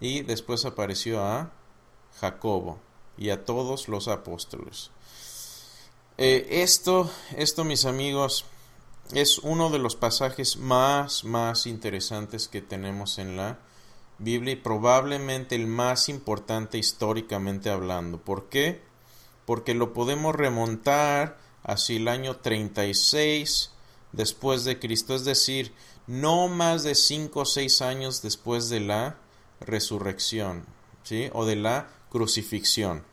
y después apareció a Jacobo y a todos los apóstoles. Eh, esto, esto, mis amigos, es uno de los pasajes más, más interesantes que tenemos en la Biblia y probablemente el más importante históricamente hablando. ¿Por qué? Porque lo podemos remontar hacia el año 36 después de Cristo, es decir, no más de 5 o 6 años después de la resurrección, ¿sí? O de la crucifixión.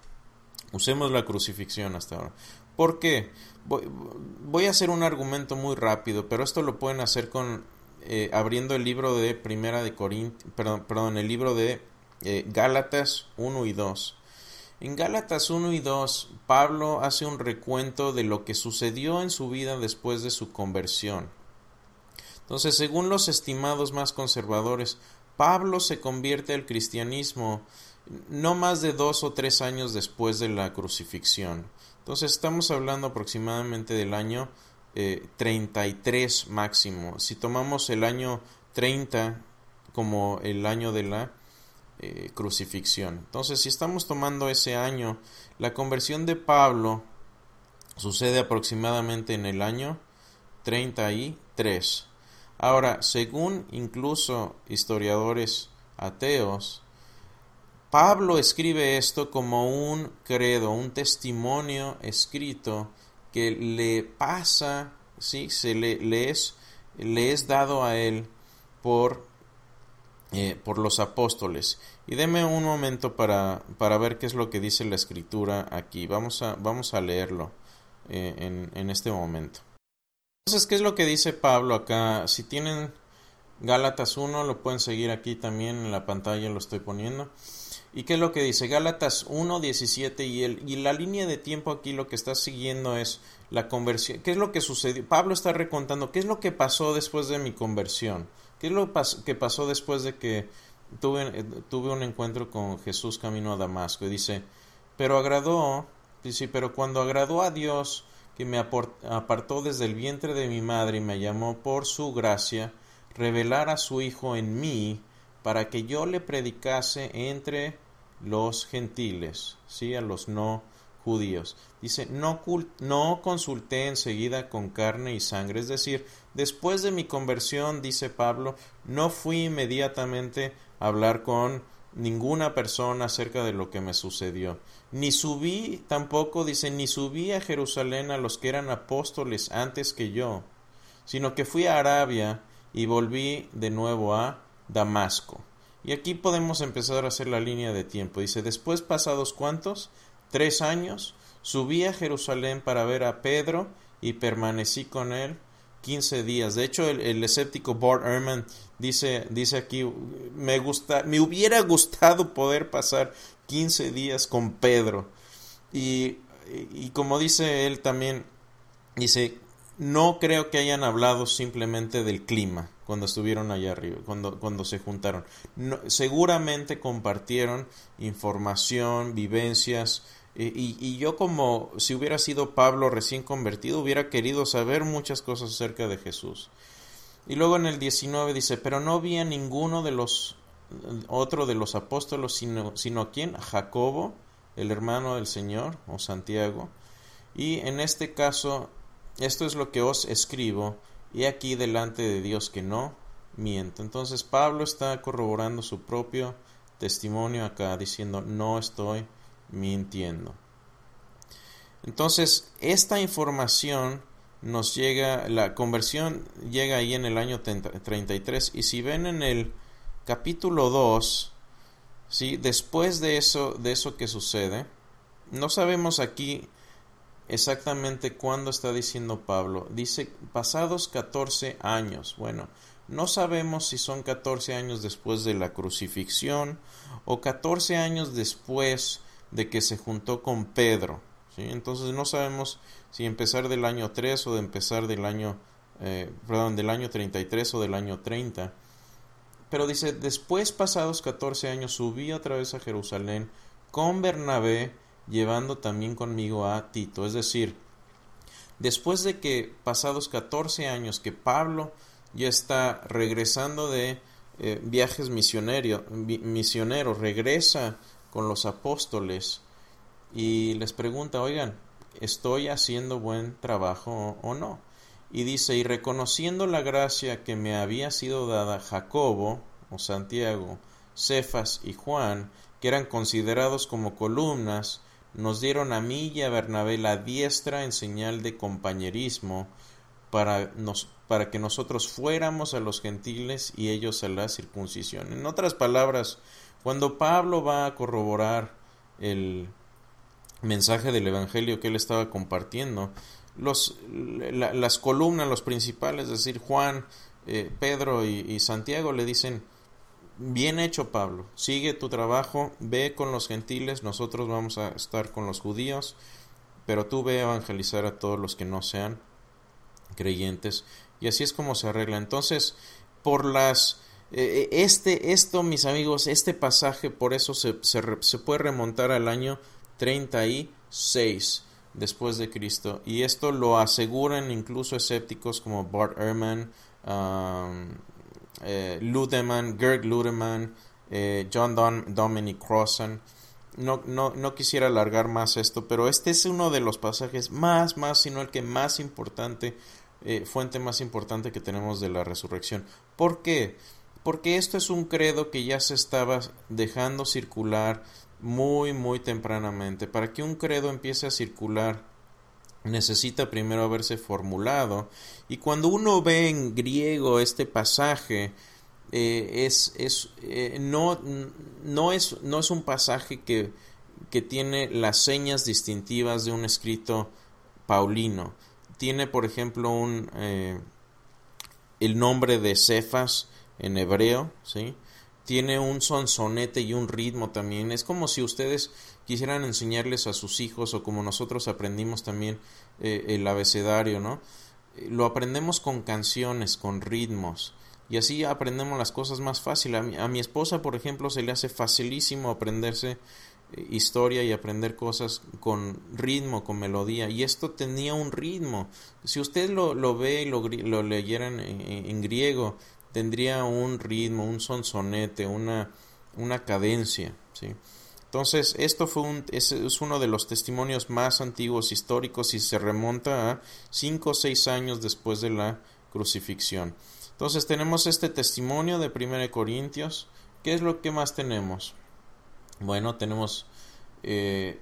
Usemos la crucifixión hasta ahora. ¿Por qué? Voy, a hacer un argumento muy rápido, pero esto lo pueden hacer con eh, abriendo el libro de Primera de Corintios, perdón, perdón, el libro de eh, Gálatas 1 y 2. En Gálatas 1 y 2, Pablo hace un recuento de lo que sucedió en su vida después de su conversión. Entonces, según los estimados más conservadores, Pablo se convierte al cristianismo no más de dos o tres años después de la crucifixión. Entonces estamos hablando aproximadamente del año 33 eh, máximo. Si tomamos el año 30 como el año de la eh, crucifixión. Entonces si estamos tomando ese año, la conversión de Pablo sucede aproximadamente en el año 33. Ahora, según incluso historiadores ateos, Pablo escribe esto como un credo, un testimonio escrito que le pasa, ¿sí? se le, es, le es dado a él por, eh, por los apóstoles. Y deme un momento para, para, ver qué es lo que dice la escritura aquí. Vamos a, vamos a leerlo eh, en, en este momento. Entonces, ¿qué es lo que dice Pablo acá? Si tienen Gálatas 1, lo pueden seguir aquí también en la pantalla, lo estoy poniendo. ¿Y qué es lo que dice? Gálatas 1, 17 y, el, y la línea de tiempo aquí lo que está siguiendo es la conversión. ¿Qué es lo que sucedió? Pablo está recontando qué es lo que pasó después de mi conversión. ¿Qué es lo que pasó después de que tuve, tuve un encuentro con Jesús camino a Damasco? Y dice, pero agradó, dice, pero cuando agradó a Dios que me apartó desde el vientre de mi madre y me llamó por su gracia, revelar a su Hijo en mí, para que yo le predicase entre los gentiles, ¿sí? a los no judíos. Dice, no, no consulté enseguida con carne y sangre, es decir, después de mi conversión, dice Pablo, no fui inmediatamente a hablar con ninguna persona acerca de lo que me sucedió. Ni subí tampoco, dice, ni subí a Jerusalén a los que eran apóstoles antes que yo, sino que fui a Arabia y volví de nuevo a Damasco. Y aquí podemos empezar a hacer la línea de tiempo. Dice, después pasados cuántos? Tres años, subí a Jerusalén para ver a Pedro y permanecí con él quince días. De hecho, el, escéptico Bart Ehrman dice, dice aquí, me, gusta, me hubiera gustado poder pasar quince días con Pedro. Y, y como dice él también, dice, no creo que hayan hablado simplemente del clima cuando estuvieron allá arriba, cuando, cuando se juntaron. seguramente compartieron información, vivencias, y, y, yo como si hubiera sido Pablo recién convertido, hubiera querido saber muchas cosas acerca de Jesús. Y luego en el 19 dice, pero no vi a ninguno de los, otro de los apóstolos, sino, sino quién, Jacobo, el hermano del Señor, o Santiago. Y en este caso, esto es lo que os escribo, y aquí delante de Dios que no miente. Entonces Pablo está corroborando su propio testimonio acá, diciendo, no estoy mintiendo. Entonces, esta información nos llega, la conversión llega ahí en el año 33 y si ven en el capítulo 2, ¿sí? después de eso, de eso que sucede, no sabemos aquí exactamente cuándo está diciendo Pablo. Dice pasados 14 años. Bueno, no sabemos si son 14 años después de la crucifixión o 14 años después de que se juntó con Pedro. ¿sí? Entonces no sabemos si empezar del año 3 o de empezar del año, eh, perdón, del año 33 o del año 30. Pero dice, después pasados 14 años subí otra vez a Jerusalén con Bernabé, llevando también conmigo a Tito. Es decir, después de que pasados 14 años que Pablo ya está regresando de eh, viajes misioneros, regresa con los apóstoles y les pregunta, oigan, ¿estoy haciendo buen trabajo o no? Y dice, y reconociendo la gracia que me había sido dada Jacobo, o Santiago, Cefas y Juan, que eran considerados como columnas, nos dieron a mí y a Bernabé la diestra en señal de compañerismo para, nos, para que nosotros fuéramos a los gentiles y ellos a la circuncisión. En otras palabras, cuando Pablo va a corroborar el mensaje del Evangelio que él estaba compartiendo, los, las columnas, los principales, es decir, Juan, eh, Pedro y, Santiago le dicen, bien hecho Pablo, sigue tu trabajo, ve con los gentiles, nosotros vamos a estar con los judíos, pero tú ve a evangelizar a todos los que no sean creyentes. Y así es como se arregla. Entonces, por las eh, eh, este, esto, mis amigos, este pasaje, por eso se, se, puede remontar al año 36 después de Cristo. Y esto lo aseguran incluso escépticos como Bart Ehrman, um, eh, Ludemann, Gerg Ludemann, eh, John Don, Dominic Crossan. No, no, no, quisiera alargar más esto, pero este es uno de los pasajes más, más, sino el que más importante, fuente más importante que tenemos de la resurrección. ¿Por qué? porque esto es un credo que ya se estaba dejando circular muy muy tempranamente. Para que un credo empiece a circular necesita primero haberse formulado y cuando uno ve en griego este pasaje eh, es, es eh, no, no, es, no es un pasaje que, que tiene las señas distintivas de un escrito paulino. Tiene, por ejemplo, un, eh, el nombre de Cefas, en hebreo, ¿sí? Tiene un sonsonete y un ritmo también. Es como si ustedes quisieran enseñarles a sus hijos o como nosotros aprendimos también eh, el abecedario, ¿no? Lo aprendemos con canciones, con ritmos. Y así aprendemos las cosas más fácil. A mi, a mi esposa, por ejemplo, se le hace facilísimo aprenderse eh, historia y aprender cosas con ritmo, con melodía. Y esto tenía un ritmo. Si usted lo, lo ve y lo, lo leyeran en, griego, tendría un ritmo, un sonsonete, una, una cadencia, ¿sí? Entonces, esto fue un, es, uno de los testimonios más antiguos históricos y se remonta a cinco o seis años después de la crucifixión. Entonces, tenemos este testimonio de 1 Corintios. ¿Qué es lo que más tenemos? Bueno, tenemos... Eh,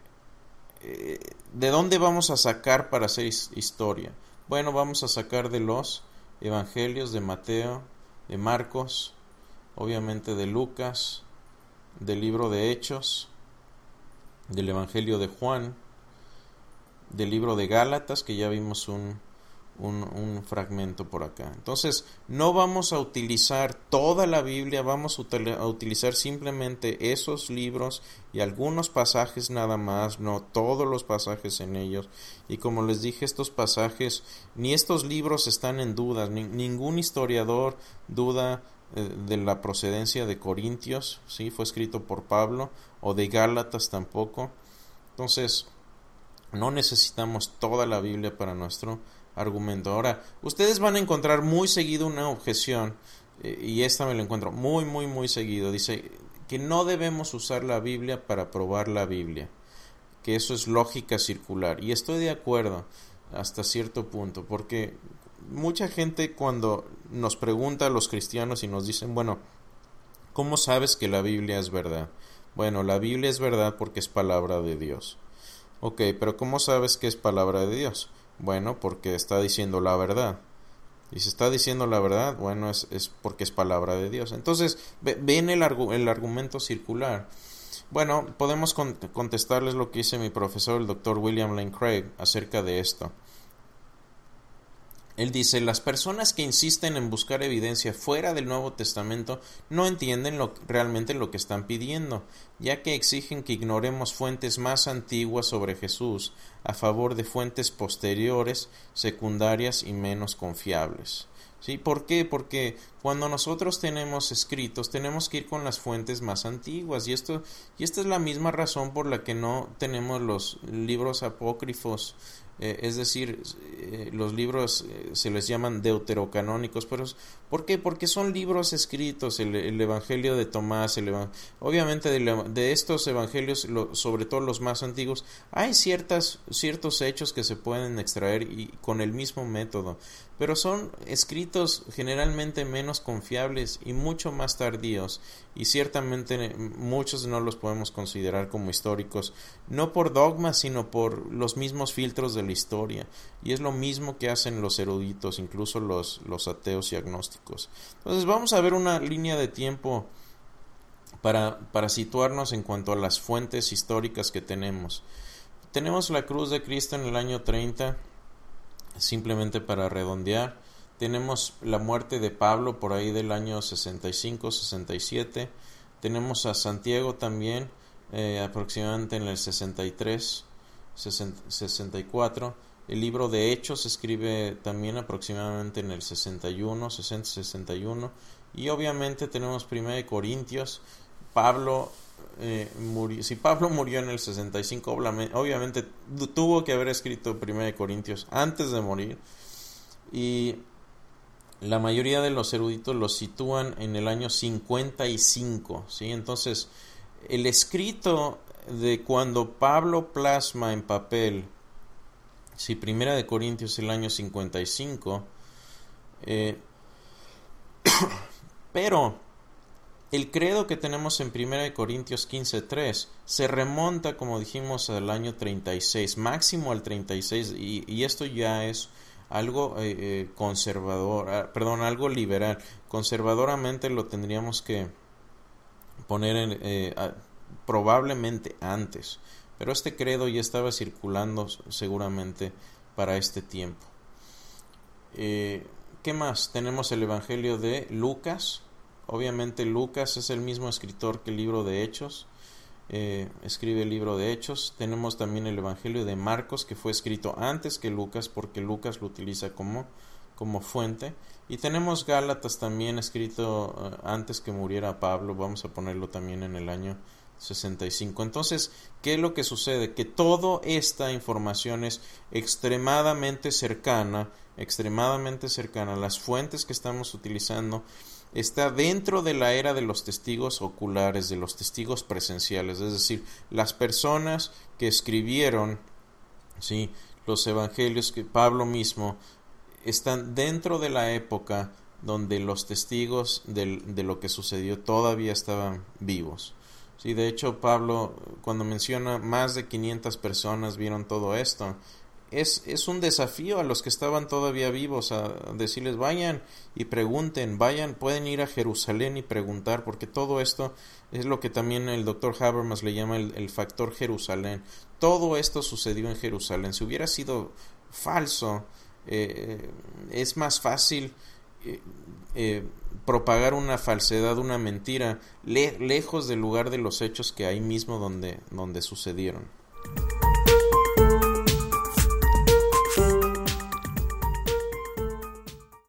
eh, ¿De dónde vamos a sacar para hacer historia? Bueno, vamos a sacar de los evangelios de Mateo, de Marcos, obviamente de Lucas, del libro de Hechos, del Evangelio de Juan, del libro de Gálatas, que ya vimos un, un, fragmento por acá. Entonces, no vamos a utilizar toda la Biblia, vamos a utilizar simplemente esos libros y algunos pasajes nada más, no todos los pasajes en ellos. Y como les dije, estos pasajes, ni estos libros están en duda, ningún historiador duda eh, de la procedencia de Corintios, ¿sí? fue escrito por Pablo, o de Gálatas tampoco. Entonces, no necesitamos toda la Biblia para nuestro argumento. Ahora, ustedes van a encontrar muy seguido una objeción, eh, y esta me la encuentro muy, muy, muy seguido. Dice que no debemos usar la Biblia para probar la Biblia, que eso es lógica circular. Y estoy de acuerdo hasta cierto punto, porque mucha gente cuando nos pregunta a los cristianos y nos dicen, bueno, ¿cómo sabes que la Biblia es verdad? Bueno, la Biblia es verdad porque es palabra de Dios. Ok, pero ¿cómo sabes que es palabra de Dios? Bueno, porque está diciendo la verdad. Y si está diciendo la verdad, bueno, es, es porque es palabra de Dios. Entonces, ven el, el argumento circular. Bueno, podemos contestarles lo que dice mi profesor, el doctor William Lane Craig, acerca de esto. Él dice, las personas que insisten en buscar evidencia fuera del Nuevo Testamento no entienden realmente lo que están pidiendo, ya que exigen que ignoremos fuentes más antiguas sobre Jesús a favor de fuentes posteriores, secundarias y menos confiables. ¿Sí? ¿Por qué? Porque cuando nosotros tenemos escritos, tenemos que ir con las fuentes más antiguas. Y, esto, y esta es la misma razón por la que no tenemos los libros apócrifos eh, es decir, eh, los libros eh, se les llaman deuterocanónicos, pero ¿por qué? Porque son libros escritos, el, Evangelio de Tomás, el, obviamente de, estos evangelios, sobre todo los más antiguos, hay ciertas, ciertos hechos que se pueden extraer y con el mismo método, pero son escritos generalmente menos confiables y mucho más tardíos, y ciertamente muchos no los podemos considerar como históricos, no por dogmas, sino por los mismos filtros de la historia. Y es lo mismo que hacen los eruditos, incluso los, los ateos y agnósticos. Entonces vamos a ver una línea de tiempo para, para situarnos en cuanto a las fuentes históricas que tenemos. Tenemos la cruz de Cristo en el año 30, simplemente para redondear. Tenemos la muerte de Pablo por ahí del año 65-67. Tenemos a Santiago también eh, aproximadamente en el 63, 64. El libro de Hechos se escribe también aproximadamente en el 61, 60, 61. Y obviamente tenemos 1 Corintios. Pablo eh, murió, si Pablo murió en el 65, obviamente tuvo que haber escrito 1 Corintios antes de morir. Y la mayoría de los eruditos lo sitúan en el año 55, ¿sí? Entonces, el escrito de cuando Pablo plasma en papel, si Primera de Corintios el año 55, eh, [COUGHS] pero el credo que tenemos en Primera de Corintios 15.3 se remonta, como dijimos, al año 36, máximo al 36, y, esto ya es algo eh, eh, conservador, ah, perdón, algo liberal. Conservadoramente lo tendríamos que poner en, probablemente antes, pero este credo ya estaba circulando seguramente para este tiempo. ¿Qué más? Tenemos el Evangelio de Lucas. Obviamente Lucas es el mismo escritor que el libro de Hechos. Eh, escribe el libro de Hechos. Tenemos también el Evangelio de Marcos, que fue escrito antes que Lucas, porque Lucas lo utiliza como, como fuente. Y tenemos Gálatas también escrito eh, antes que muriera Pablo. Vamos a ponerlo también en el año 65. Entonces, ¿qué es lo que sucede? Que toda esta información es extremadamente cercana, extremadamente cercana. Las fuentes que estamos utilizando está dentro de la era de los testigos oculares, de los testigos presenciales, es decir, las personas que escribieron ¿sí? los evangelios que Pablo mismo están dentro de la época donde los testigos de, de lo que sucedió todavía estaban vivos. Sí, de hecho, Pablo, cuando menciona más de 500 personas vieron todo esto, es, es un desafío a los que estaban todavía vivos a decirles vayan y pregunten, vayan, pueden ir a Jerusalén y preguntar, porque todo esto es lo que también el doctor Habermas le llama el, factor Jerusalén. Todo esto sucedió en Jerusalén. Si hubiera sido falso, eh, es más fácil eh, eh, propagar una falsedad, una mentira, lejos del lugar de los hechos que ahí mismo donde, donde sucedieron.